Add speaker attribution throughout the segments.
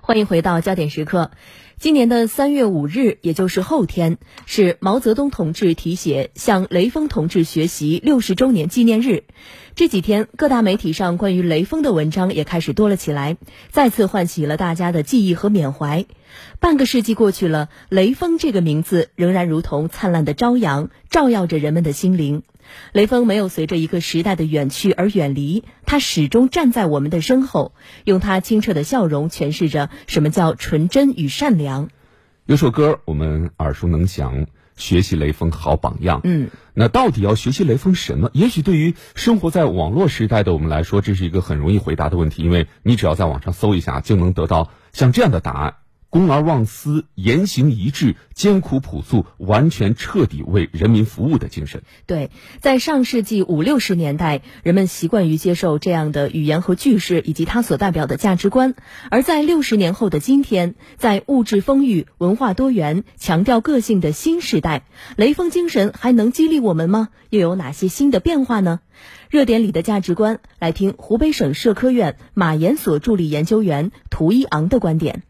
Speaker 1: 欢迎回到焦点时刻。今年的三月五日，也就是后天，是毛泽东同志题写向雷锋同志学习六十周年纪念日。这几天，各大媒体上关于雷锋的文章也开始多了起来，再次唤起了大家的记忆和缅怀。半个世纪过去了，雷锋这个名字仍然如同灿烂的朝阳，照耀着人们的心灵。雷锋没有随着一个时代的远去而远离，他始终站在我们的身后，用他清澈的笑容诠释着什么叫纯真与善良。
Speaker 2: 有首歌我们耳熟能详，学习雷锋好榜样。
Speaker 1: 嗯，
Speaker 2: 那到底要学习雷锋什么？也许对于生活在网络时代的我们来说，这是一个很容易回答的问题，因为你只要在网上搜一下，就能得到像这样的答案。公而忘私，言行一致，艰苦朴素，完全彻底为人民服务的精神。
Speaker 1: 对，在上世纪五六十年代，人们习惯于接受这样的语言和句式，以及它所代表的价值观；而在六十年后的今天，在物质丰裕、文化多元、强调个性的新时代，雷锋精神还能激励我们吗？又有哪些新的变化呢？热点里的价值观，来听湖北省社科院马研所助理研究员涂一昂的观点。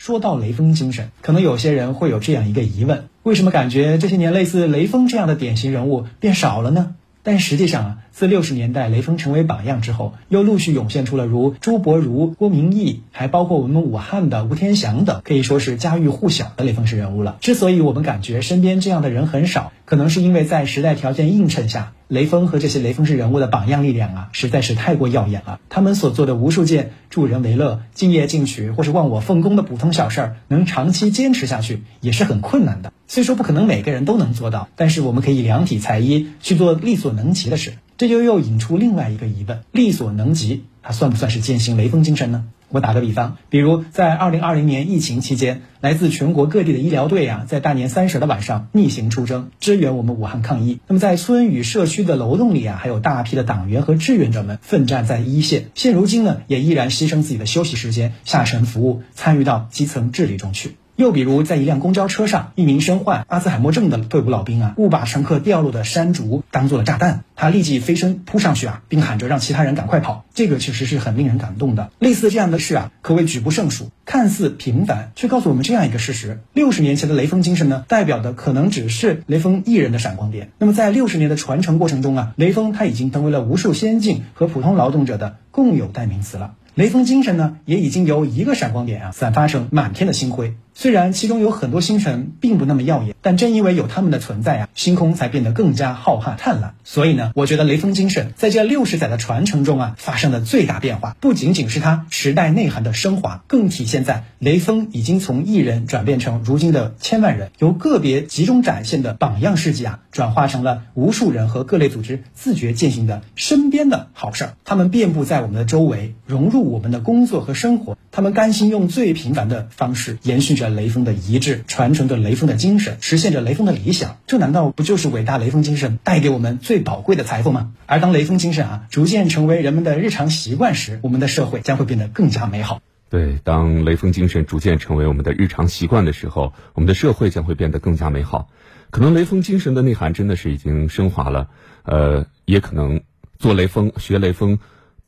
Speaker 3: 说到雷锋精神，可能有些人会有这样一个疑问：为什么感觉这些年类似雷锋这样的典型人物变少了呢？但实际上啊，自六十年代雷锋成为榜样之后，又陆续涌现出了如朱伯儒、郭明义，还包括我们武汉的吴天祥等，可以说是家喻户晓的雷锋式人物了。之所以我们感觉身边这样的人很少，可能是因为在时代条件映衬下。雷锋和这些雷锋式人物的榜样力量啊，实在是太过耀眼了。他们所做的无数件助人为乐、敬业进取或是忘我奉公的普通小事儿，能长期坚持下去也是很困难的。虽说不可能每个人都能做到，但是我们可以量体裁衣去做力所能及的事。这就又引出另外一个疑问：力所能及，它算不算是践行雷锋精神呢？我打个比方，比如在二零二零年疫情期间，来自全国各地的医疗队啊，在大年三十的晚上逆行出征，支援我们武汉抗疫。那么在村与社区的楼栋里啊，还有大批的党员和志愿者们奋战在一线。现如今呢，也依然牺牲自己的休息时间下沉服务，参与到基层治理中去。又比如，在一辆公交车上，一名身患阿兹海默症的退伍老兵啊，误把乘客掉落的山竹当做了炸弹，他立即飞身扑上去啊，并喊着让其他人赶快跑。这个确实是很令人感动的。类似这样的事啊，可谓举不胜数。看似平凡，却告诉我们这样一个事实：六十年前的雷锋精神呢，代表的可能只是雷锋一人的闪光点。那么在六十年的传承过程中啊，雷锋他已经成为了无数先进和普通劳动者的共有代名词了。雷锋精神呢，也已经由一个闪光点啊，散发成满天的星辉。虽然其中有很多星辰并不那么耀眼，但正因为有他们的存在啊，星空才变得更加浩瀚灿烂。所以呢，我觉得雷锋精神在这六十载的传承中啊，发生的最大变化，不仅仅是它时代内涵的升华，更体现在雷锋已经从一人转变成如今的千万人，由个别集中展现的榜样事迹啊，转化成了无数人和各类组织自觉践行的身边的好事儿。他们遍布在我们的周围，融入我们的工作和生活。他们甘心用最平凡的方式延续着雷锋的遗志，传承着雷锋的精神，实现着雷锋的理想。这难道不就是伟大雷锋精神带给我们最宝贵的财富吗？而当雷锋精神啊逐渐成为人们的日常习惯时，我们的社会将会变得更加美好。
Speaker 2: 对，当雷锋精神逐渐成为我们的日常习惯的时候，我们的社会将会变得更加美好。可能雷锋精神的内涵真的是已经升华了，呃，也可能做雷锋、学雷锋。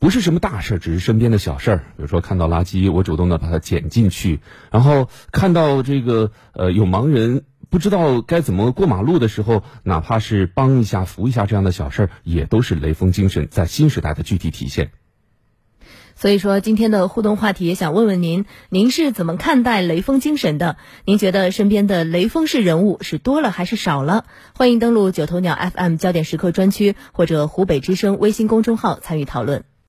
Speaker 2: 不是什么大事儿，只是身边的小事儿。比如说，看到垃圾，我主动的把它捡进去；然后看到这个呃有盲人不知道该怎么过马路的时候，哪怕是帮一下、扶一下这样的小事儿，也都是雷锋精神在新时代的具体体现。
Speaker 1: 所以说，今天的互动话题也想问问您：您是怎么看待雷锋精神的？您觉得身边的雷锋式人物是多了还是少了？欢迎登录九头鸟 FM 焦点时刻专区或者湖北之声微信公众号参与讨论。